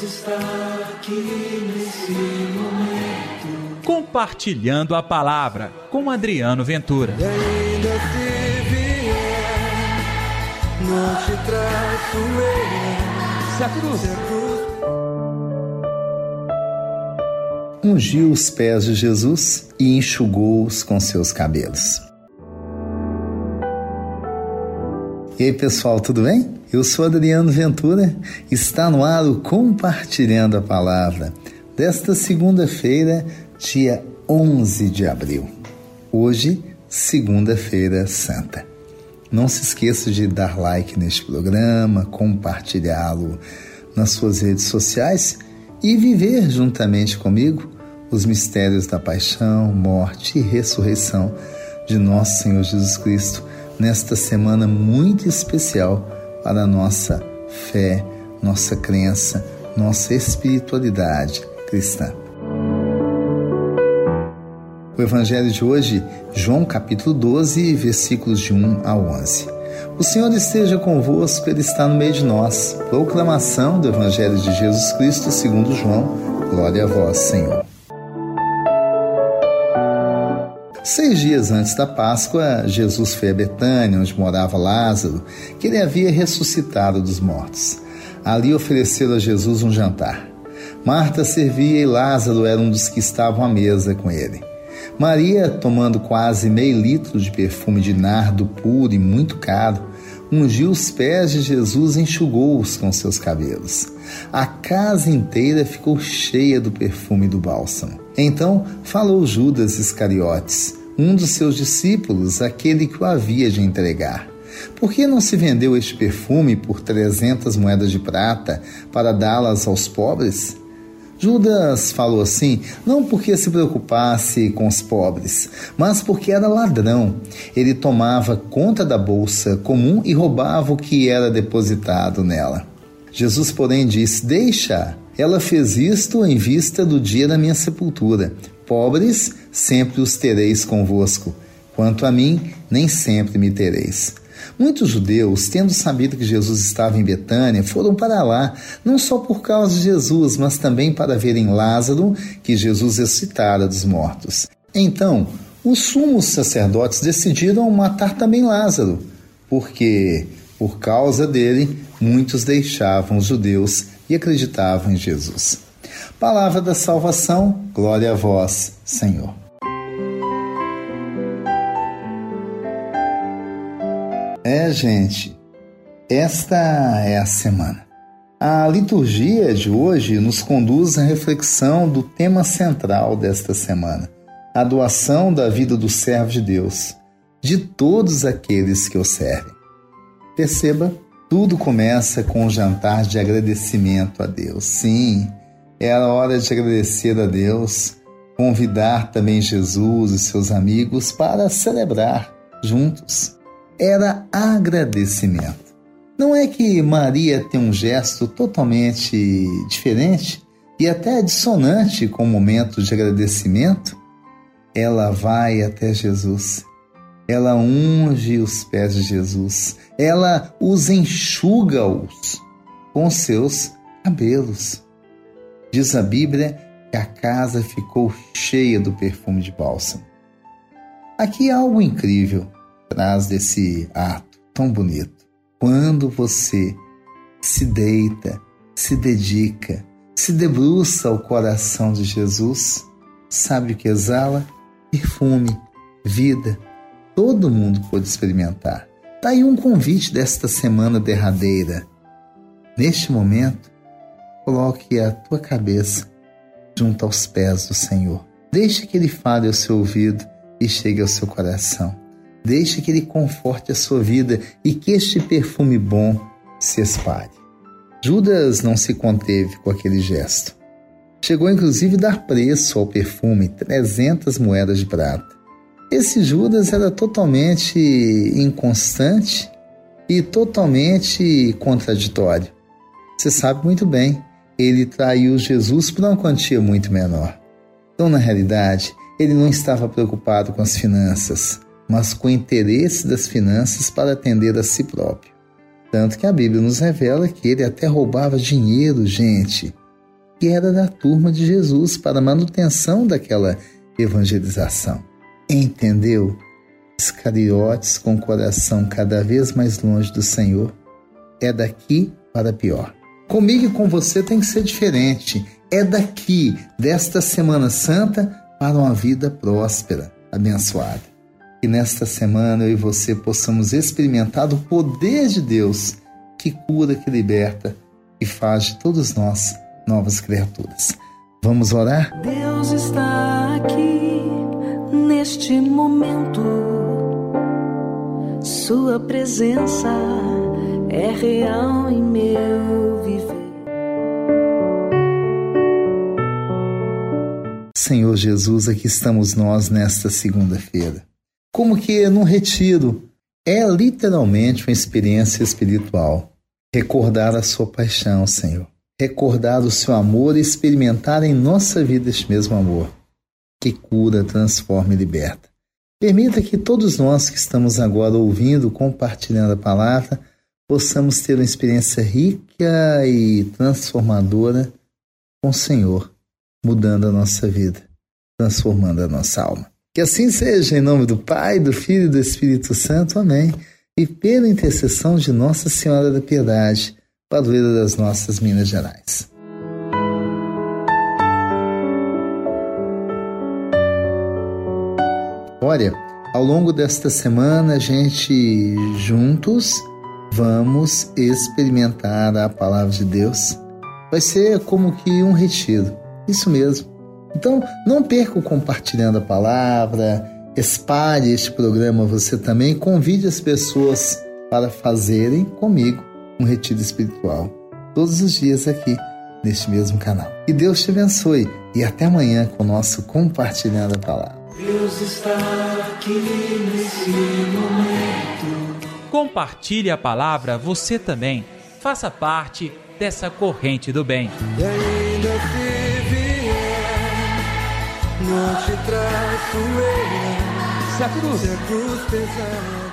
Deus está aqui nesse momento. Compartilhando a palavra com Adriano Ventura. E ainda se vier, não te traço eu. Se a cruz. Se a cruz ungiu os pés de Jesus e enxugou-os com seus cabelos. E aí, pessoal, tudo bem? Eu sou Adriano Ventura, está no ar o Compartilhando a Palavra, desta segunda-feira, dia 11 de abril. Hoje, segunda-feira santa. Não se esqueça de dar like neste programa, compartilhá-lo nas suas redes sociais e viver juntamente comigo os mistérios da paixão, morte e ressurreição de nosso Senhor Jesus Cristo nesta semana muito especial para a nossa fé, nossa crença, nossa espiritualidade cristã. O Evangelho de hoje, João capítulo 12, versículos de 1 a 11. O Senhor esteja convosco, Ele está no meio de nós. Proclamação do Evangelho de Jesus Cristo segundo João. Glória a vós, Senhor. Seis dias antes da Páscoa, Jesus foi a Betânia, onde morava Lázaro, que ele havia ressuscitado dos mortos. Ali ofereceram a Jesus um jantar. Marta servia e Lázaro era um dos que estavam à mesa com ele. Maria, tomando quase meio litro de perfume de nardo puro e muito caro, ungiu os pés de Jesus e enxugou-os com seus cabelos. A casa inteira ficou cheia do perfume do bálsamo. Então falou Judas Iscariotes, um dos seus discípulos, aquele que o havia de entregar. Por que não se vendeu este perfume por trezentas moedas de prata para dá-las aos pobres? Judas falou assim, não porque se preocupasse com os pobres, mas porque era ladrão. Ele tomava conta da bolsa comum e roubava o que era depositado nela. Jesus, porém, disse: Deixa, ela fez isto em vista do dia da minha sepultura. Pobres sempre os tereis convosco. Quanto a mim, nem sempre me tereis. Muitos judeus, tendo sabido que Jesus estava em Betânia, foram para lá, não só por causa de Jesus, mas também para verem Lázaro, que Jesus ressuscitara dos mortos. Então, os sumos sacerdotes decidiram matar também Lázaro, porque, por causa dele, muitos deixavam os judeus e acreditavam em Jesus. Palavra da salvação, glória a vós, Senhor. É, gente, esta é a semana. A liturgia de hoje nos conduz à reflexão do tema central desta semana, a doação da vida do servo de Deus, de todos aqueles que o servem. Perceba, tudo começa com um jantar de agradecimento a Deus. Sim, era hora de agradecer a Deus, convidar também Jesus e seus amigos para celebrar juntos era agradecimento. Não é que Maria tem um gesto totalmente diferente e até dissonante com o momento de agradecimento? Ela vai até Jesus. Ela unge os pés de Jesus. Ela os enxuga-os com seus cabelos. Diz a Bíblia que a casa ficou cheia do perfume de bálsamo. Aqui há algo incrível atrás desse ato tão bonito. Quando você se deita, se dedica, se debruça ao coração de Jesus, sabe o que exala? Perfume, vida. Todo mundo pode experimentar. Está aí um convite desta semana derradeira. Neste momento, coloque a tua cabeça junto aos pés do Senhor. Deixe que Ele fale ao seu ouvido e chegue ao seu coração. Deixe que ele conforte a sua vida e que este perfume bom se espalhe. Judas não se conteve com aquele gesto. Chegou inclusive a dar preço ao perfume, 300 moedas de prata. Esse Judas era totalmente inconstante e totalmente contraditório. Você sabe muito bem, ele traiu Jesus por uma quantia muito menor. Então, na realidade, ele não estava preocupado com as finanças mas com interesse das finanças para atender a si próprio. Tanto que a Bíblia nos revela que ele até roubava dinheiro, gente, e era da turma de Jesus para a manutenção daquela evangelização. Entendeu? Iscariotes com o coração cada vez mais longe do Senhor é daqui para pior. Comigo e com você tem que ser diferente. É daqui, desta Semana Santa, para uma vida próspera, abençoada. Que nesta semana eu e você possamos experimentar o poder de Deus que cura, que liberta e faz de todos nós novas criaturas. Vamos orar? Deus está aqui neste momento. Sua presença é real em meu viver. Senhor Jesus, aqui estamos nós nesta segunda-feira. Como que num retiro é literalmente uma experiência espiritual. Recordar a sua paixão, Senhor. Recordar o seu amor e experimentar em nossa vida este mesmo amor, que cura, transforma e liberta. Permita que todos nós que estamos agora ouvindo, compartilhando a palavra, possamos ter uma experiência rica e transformadora com o Senhor, mudando a nossa vida, transformando a nossa alma. Que assim seja, em nome do Pai, do Filho e do Espírito Santo. Amém. E pela intercessão de Nossa Senhora da Piedade, padroeira das nossas Minas Gerais. Olha, ao longo desta semana, a gente juntos vamos experimentar a palavra de Deus. Vai ser como que um retiro. Isso mesmo. Então, não perca o compartilhando a palavra, espalhe este programa você também, convide as pessoas para fazerem comigo um retiro espiritual todos os dias aqui neste mesmo canal. Que Deus te abençoe e até amanhã com o nosso compartilhando a palavra. Deus está aqui nesse momento. Compartilhe a palavra você também. Faça parte dessa corrente do bem. Não te traço eu. Se a cruz Se a cruz pesar.